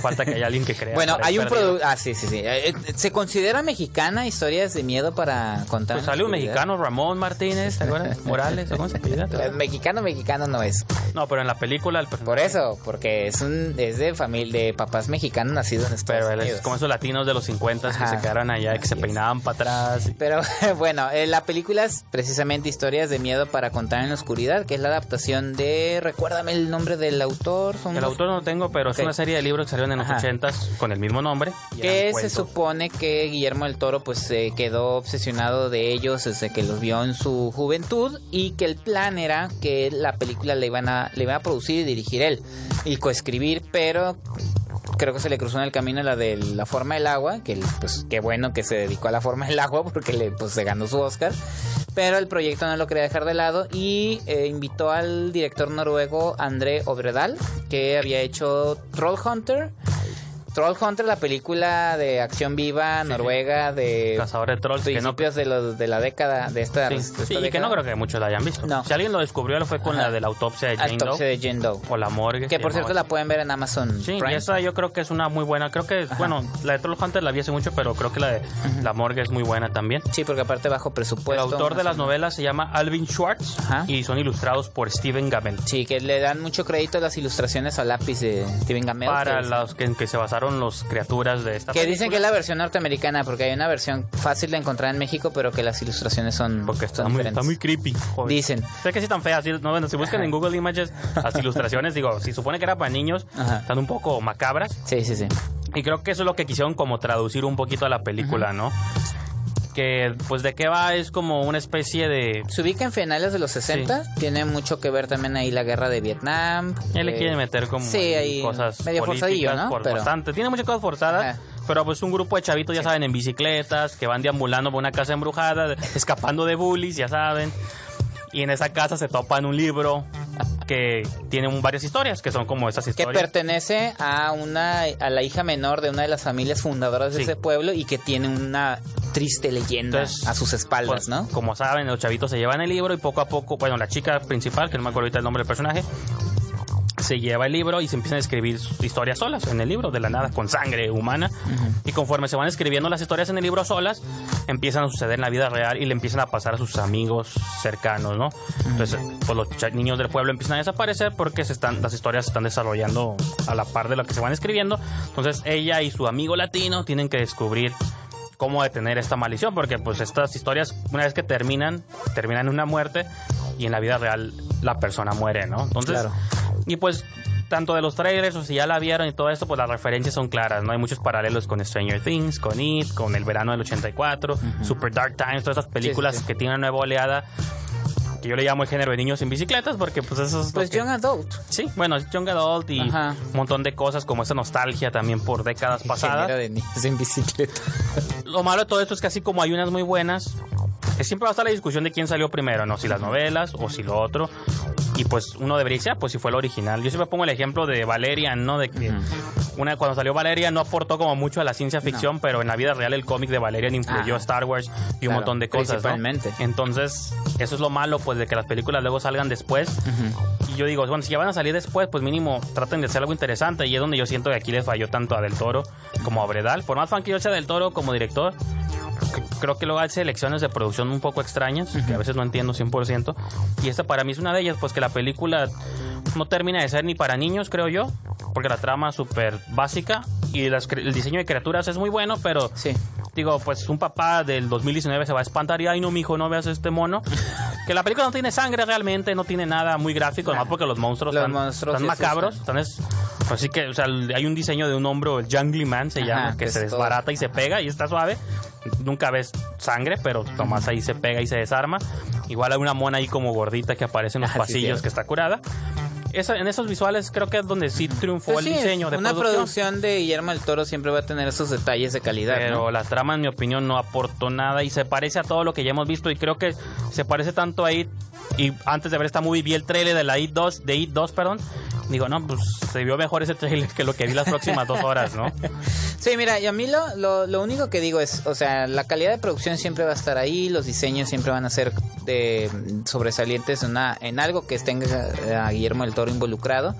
Falta que haya alguien que crea. Bueno, hay un producto... Ah, sí, sí, sí. Eh, eh, ¿Se considera mexicana historias de miedo para contar? Pues sale un mexicano, Ramón Martínez, ¿te acuerdas? Morales, ¿o ¿cómo se? Eh, Mexicano, mexicano no es. No, pero en la película el Por eso, porque es un es de familia de papás mexicanos nacidos en Estados Pero Unidos. es como esos latinos de los 50 que Ajá. se quedaron allá y que se peinaban para atrás. Pero bueno, eh, la película es precisamente historias de miedo para contar en la oscuridad, que es la adaptación de recuérdame el nombre del autor, son El unos- autor no tengo, pero es una serie de libros que salieron en los Ajá. 80 con el mismo nombre. que se cuentos. supone que Guillermo del Toro pues se quedó obsesionado de ellos desde que los vio en su juventud y que el plan era que la película le iban a le iba a producir y dirigir él y coescribir, pero creo que se le cruzó en el camino la de la forma del agua, que pues qué bueno que se dedicó a la forma del agua porque le pues se ganó su Oscar, pero el proyecto no lo quería dejar de lado y eh, invitó al director noruego André Obredal, que había hecho Troll Hunter, la película de acción viva, noruega, de Cazador de trolls, que no, principios de, los, de la década, de esta, sí, de esta sí, y que no creo que muchos la hayan visto. No. Si alguien lo descubrió, lo fue con Ajá. la de la autopsia de Jane Autopsia Doe de Jane Doe. o la morgue. Que por cierto la pueden ver en Amazon. Sí, Prime. y esa yo creo que es una muy buena. Creo que, bueno, la de Troll Hunter la vi hace mucho, pero creo que la de la morgue es muy buena también. Sí, porque aparte bajo El presupuesto. autor de las novelas se llama Alvin Schwartz y son ilustrados por Steven Gamel. Sí, que le dan mucho crédito a las ilustraciones a lápiz de Steven Gamel. Para los que se basaron los criaturas de esta que dicen que es película, la versión norteamericana, porque hay una versión fácil de encontrar en México, pero que las ilustraciones son, Porque está son muy, diferentes. está muy creepy. joder. Dicen. Sé que sí están feas. no, bueno, si buscan en Google Images las ilustraciones, digo, si supone que era para niños, Ajá. están un poco macabras. Sí, sí, sí. Y creo que eso es lo que quisieron como traducir un poquito a la película, ¿no? Que pues de qué va es como una especie de... Se ubica en finales de los 60. Tiene mucho que ver también ahí la guerra de Vietnam. Ya le eh, quieren meter como sí, ahí cosas medio forzadillo, ¿no? por Pero- bastante. Tiene muchas cosas forzadas, pero pues un grupo de chavitos, ya saben, en bicicletas, que van deambulando por una casa embrujada, escapando de bullies, ya saben. Y en esa casa se topan un libro que tiene un- varias historias, que son como esas que historias. pertenece a una a la hija menor de una de las familias fundadoras de Sí. ese pueblo y que tiene una triste leyenda Entonces, a sus espaldas, Pues, ¿no? Como saben, los chavitos se llevan el libro y poco a poco, bueno, la chica principal, que no me acuerdo ahorita el nombre del personaje, se lleva el libro y se empiezan a escribir historias solas en el libro, de la nada, con sangre humana. Y conforme se van escribiendo las historias en el libro solas, empiezan a suceder en la vida real y le empiezan a pasar a sus amigos cercanos, ¿no? Entonces, pues los niños del pueblo empiezan a desaparecer porque se están, las historias se están desarrollando a la par de lo que se van escribiendo. Entonces, ella y su amigo latino tienen que descubrir cómo detener esta maldición, porque pues estas historias, una vez que terminan, terminan en una muerte y en la vida real la persona muere, ¿no? Entonces, Claro. Y pues tanto de los trailers o si ya la vieron y todo esto, pues las referencias son claras, ¿no? Hay muchos paralelos con Stranger Things, con It, con El Verano del 84, Super Dark Times, todas estas películas sí, sí. que tienen una nueva oleada que yo le llamo el género de niños en bicicletas porque pues eso es Pues que- Young Adult. Sí, bueno, Young Adult y Ajá. un montón de cosas como esa nostalgia también por décadas pasadas. De niños en bicicleta. Lo malo de todo esto es que así como hay unas muy buenas, siempre va a estar la discusión de quién salió primero, ¿no? Si las novelas o si lo otro. Y pues uno debería decir, ah, pues si fue el original. Yo siempre pongo el ejemplo de Valerian, ¿no? De que una, cuando salió Valerian no aportó como mucho a la ciencia ficción, pero en la vida real el cómic de Valerian influyó a Star Wars y un Claro, montón de cosas, ¿no? principalmente. Entonces, eso es lo malo, pues, de que las películas luego salgan después. Y yo digo, bueno, si ya van a salir después, pues mínimo traten de hacer algo interesante. Y es donde yo siento que aquí les falló tanto a Del Toro como a Bredal. Por más fan que yo sea Del Toro como director, creo que luego hay selecciones de producción un poco extrañas, que a veces no entiendo 100%. Y esta para mí es una de ellas, pues que la película no termina de ser ni para niños, creo yo, porque la trama es súper básica y las el diseño de criaturas es muy bueno, pero Sí. digo, pues un papá del 2019 se va a espantar y, ay, no, mijo, no veas este mono. Que la película no tiene sangre realmente, no tiene nada muy gráfico, Nah. nomás porque los monstruos Los están, monstruos están macabros. Están es- así que, o sea, hay un diseño de un hombro, el Jungly Man se Ajá, llama, que se todo- desbarata y se pega y está suave. Nunca ves sangre, pero nomás ahí se pega y se desarma. Igual hay una mona ahí como gordita que aparece en los Ah, sí, pasillos que está curada. Esa- en esos visuales creo que es donde sí triunfó Pues el sí, diseño de una producción. producción de Guillermo del Toro siempre va a tener esos detalles de calidad. Pero ¿no? la trama, en mi opinión, no aportó nada y se parece a todo lo que ya hemos visto. Y creo que se parece tanto a It. Y antes de ver esta movie, vi el trailer de la It 2, de It 2, perdón. Digo, no, pues se vio mejor ese trailer que lo que vi las próximas dos horas, ¿no? Sí, mira, y a mí lo, lo, lo único que digo es, o sea, la calidad de producción siempre va a estar ahí, los diseños siempre van a ser de, sobresalientes en, una, en algo que tenga a Guillermo del Toro involucrado.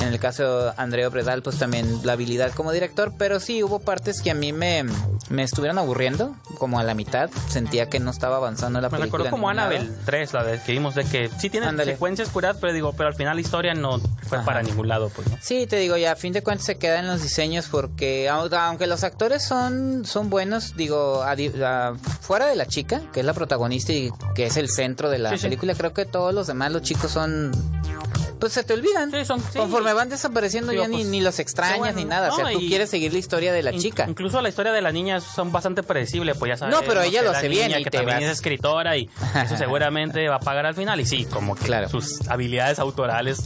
En el caso de Andrea Bredal, pues también la habilidad como director, pero sí hubo partes que a mí me, me estuvieron aburriendo, como a la mitad, sentía que no estaba avanzando la Me película. recuerdo como. Annabelle 3, la de que vimos, de que sí tiene Ándale. secuencias curadas, pero digo, pero al final la historia no fue. Para ningún lado, pues, ¿no? Sí, te digo, ya a fin de cuentas se quedan los diseños porque au- aunque los actores son, son buenos, digo, a di- a- fuera de la chica, que es la protagonista y que es el centro de la Sí, sí. película, creo que todos los demás, los chicos son... Pues se te olvidan. Sí, son- sí. Conforme van desapareciendo Digo, ya ni, pues, ni los extrañas bueno, ni nada. o sea, tú quieres seguir la historia de la In- chica. Incluso la historia de la niña son bastante predecibles, pues ya sabes. No, pero ella lo hace niña bien y que te también vas- es escritora y eso seguramente va a pagar al final. Y sí, como que Claro. sus habilidades autorales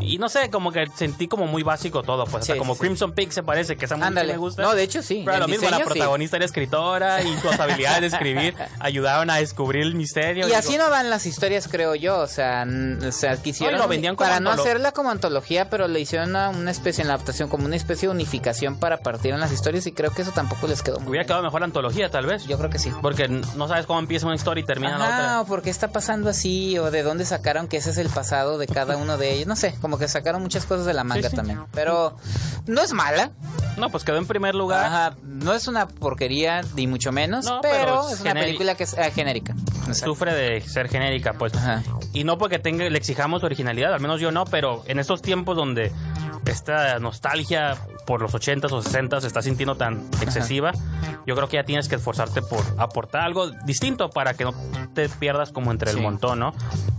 Y no sé, como que sentí como muy básico todo, pues. hasta Sí, como sí. Crimson Peak se parece, que esa música me gusta. No, de hecho sí. Pero lo mismo, la diseño, sí. protagonista era escritora y sus habilidades de escribir ayudaban a descubrir el misterio. Y Digo, así no van las historias, creo yo. O sea, o sea quisieron. No, y vendían para no hacerla como antología, pero le hicieron una, una especie en la adaptación, como una especie de unificación para partir en las historias. Y creo que eso tampoco les quedó muy Hubiera bien. quedado mejor la antología, tal vez. Yo creo que sí. Porque no sabes cómo empieza una historia y termina la Ajá, otra. o por qué está pasando así, o de dónde sacaron que ese es el pasado de cada uno de ellos. No sé, como que sacaron muchas cosas de la manga sí. también. Pero no es mala. No, pues quedó en primer lugar. Ajá, no es una porquería, ni mucho menos, No, pero, pero es una película que es eh, genérica. Exacto. Sufre de ser genérica, pues. Ajá. Y no porque tenga, le exijamos originalidad, al menos yo no, pero en estos tiempos donde esta nostalgia por los 80s o 60s se está sintiendo tan excesiva, yo creo que ya tienes que esforzarte por aportar algo distinto para que no te pierdas como entre el Sí. montón, ¿no?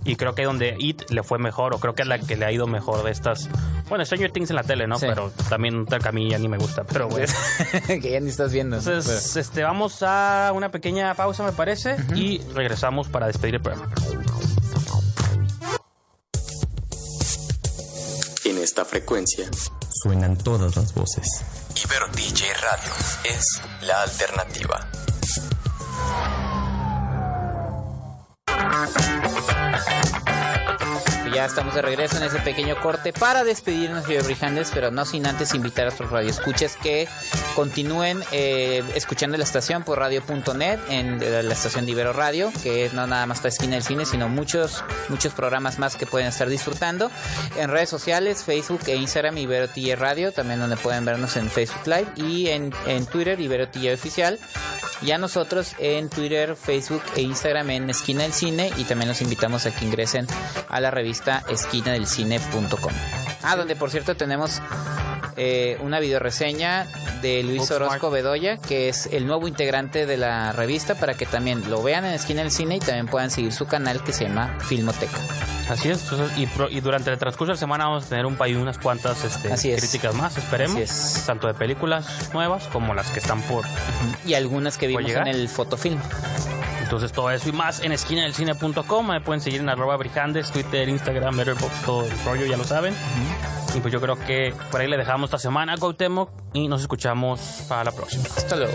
Y creo que donde It le fue mejor, o creo que es la que le ha ido mejor de estas. Bueno, Stranger Things en la tele, ¿no? Sí. Pero también a mí ya ni me gusta, pero bueno. que ya ni estás viendo. Entonces, este, vamos a una pequeña pausa, me parece, y regresamos para despedir el programa. Esta frecuencia, Suenan todas las voces. Ibero DJ Radio es la alternativa. Ya estamos de regreso en ese pequeño corte para despedirnos de Brijandes, pero no sin antes invitar a nuestros radioescuchas que continúen eh, escuchando la estación por radio.net en la estación de Ibero Radio, que no nada más está esquina del cine, sino muchos muchos programas más que pueden estar disfrutando. En redes sociales, Facebook e Instagram Ibero TJ Radio, también donde pueden vernos en Facebook Live y en, en Twitter Ibero TJ Oficial. Y a nosotros en Twitter, Facebook e Instagram en Esquina del Cine y también los invitamos a que ingresen a la revista esquinadelcine.com. Ah, donde por cierto tenemos eh, una videoreseña de Luis. Orozco Bedoya, que es el nuevo integrante de la revista, para que también lo vean en Esquina del Cine y también puedan seguir su canal que se llama Filmoteca. Así es, entonces, y, pro- y durante el transcurso de la semana vamos a tener un país unas cuantas este, críticas más, esperemos, Así es. tanto de películas nuevas como las que están por. Y algunas que vimos en el fotofilm. Entonces todo eso y más en esquinadelcine.com, me pueden seguir en arroba brijandes, Twitter, Instagram, Letterboxd, todo el rollo, ya lo saben. Y pues yo creo que por ahí le dejamos esta semana a Cuauhtémoc y nos escuchamos para la próxima. Hasta luego.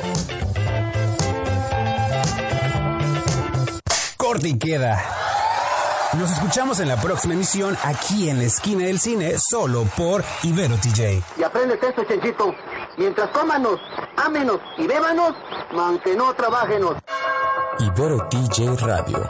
Corte y queda. Nos escuchamos en la próxima emisión aquí en la esquina del cine, solo por Ibero TJ. Y aprendes esto, Chenchito. Mientras cómanos, ámenos y bébanos, aunque no trabajenos. Ibero DJ Radio.